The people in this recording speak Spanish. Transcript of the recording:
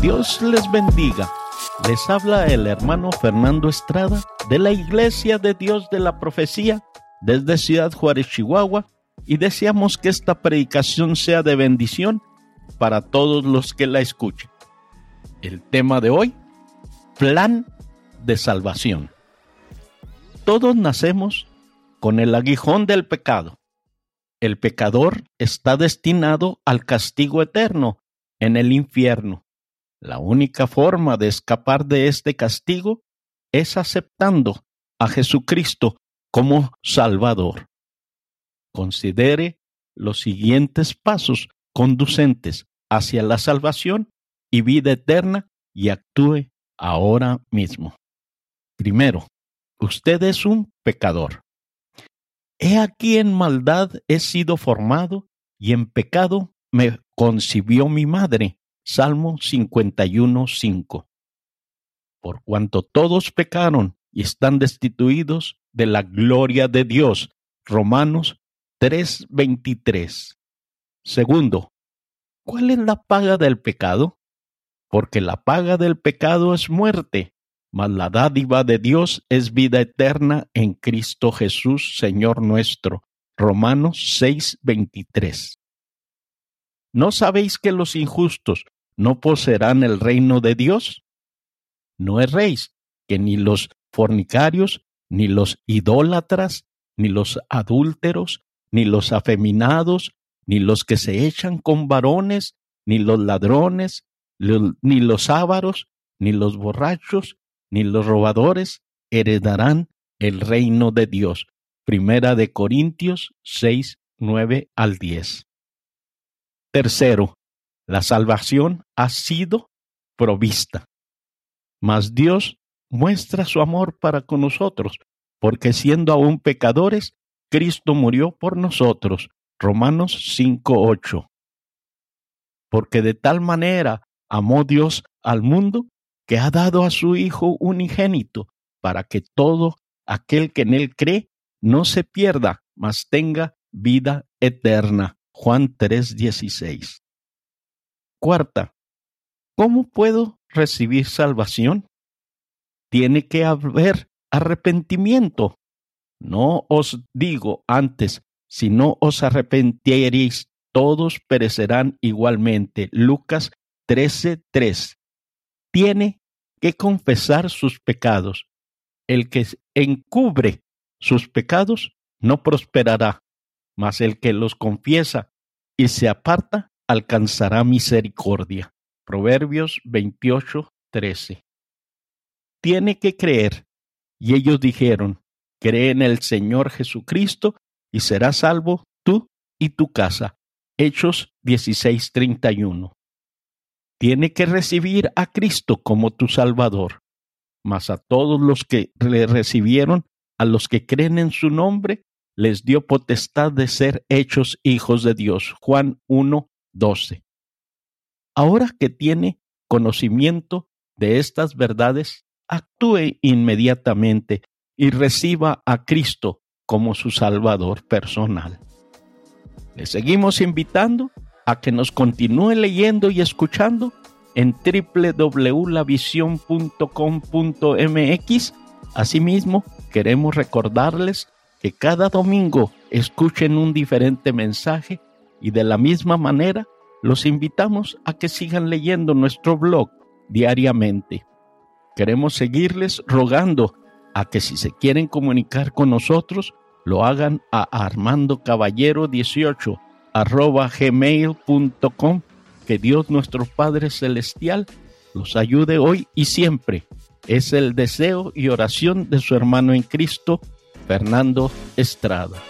Dios les bendiga. Les habla el hermano Fernando Estrada de la Iglesia de Dios de la Profecía desde Ciudad Juárez, Chihuahua, y deseamos que esta predicación sea de bendición para todos los que la escuchen. El tema de hoy, plan de salvación. Todos nacemos con el aguijón del pecado. El pecador está destinado al castigo eterno en el infierno. La única forma de escapar de este castigo es aceptando a Jesucristo como Salvador. Considere los siguientes pasos conducentes hacia la salvación y vida eterna y actúe ahora mismo. Primero, usted es un pecador. He aquí en maldad he sido formado y en pecado me concibió mi madre. Salmo 51.5. Por cuanto todos pecaron y están destituidos de la gloria de Dios. Romanos 3:23. Segundo, ¿cuál es la paga del pecado? Porque la paga del pecado es muerte, mas la dádiva de Dios es vida eterna en Cristo Jesús, Señor nuestro. Romanos 6:23. ¿No sabéis que los injustos no poseerán el reino de Dios? No erréis, que ni los fornicarios, ni los idólatras, ni los adúlteros, ni los afeminados, ni los que se echan con varones, ni los ladrones, ni los ávaros, ni los borrachos, ni los robadores heredarán el reino de Dios. Primera de Corintios 6, 9 al 10. Tercero, la salvación ha sido provista. Mas Dios muestra su amor para con nosotros, porque siendo aún pecadores, Cristo murió por nosotros. Romanos 5:8. Porque de tal manera amó Dios al mundo que ha dado a su Hijo unigénito, para que todo aquel que en él cree no se pierda, mas tenga vida eterna. Juan 3:16. Cuarta, ¿cómo puedo recibir salvación? Tiene que haber arrepentimiento. No os digo antes, si no os arrepentiereis, todos perecerán igualmente. Lucas 13:3. Tiene que confesar sus pecados. El que encubre sus pecados no prosperará, mas el que los confiesa y se aparta alcanzará misericordia. Proverbios 28:13. Tiene que creer. Y ellos dijeron, cree en el Señor Jesucristo y serás salvo tú y tu casa. Hechos 16:31 tiene que recibir a Cristo como tu Salvador. Mas a todos los que le recibieron, a los que creen en su nombre, les dio potestad de ser hechos hijos de Dios. Juan 1, 12. Ahora que tiene conocimiento de estas verdades, actúe inmediatamente y reciba a Cristo como su Salvador personal. Le seguimos invitando a que nos continúe leyendo y escuchando en www.lavision.com.mx. Asimismo, queremos recordarles que cada domingo escuchen un diferente mensaje y de la misma manera los invitamos a que sigan leyendo nuestro blog diariamente. Queremos seguirles rogando a que si se quieren comunicar con nosotros, lo hagan a Armando Caballero 18 arroba gmail.com. Que Dios nuestro Padre Celestial los ayude hoy y siempre. Es el deseo y oración de su hermano en Cristo, Fernando Estrada.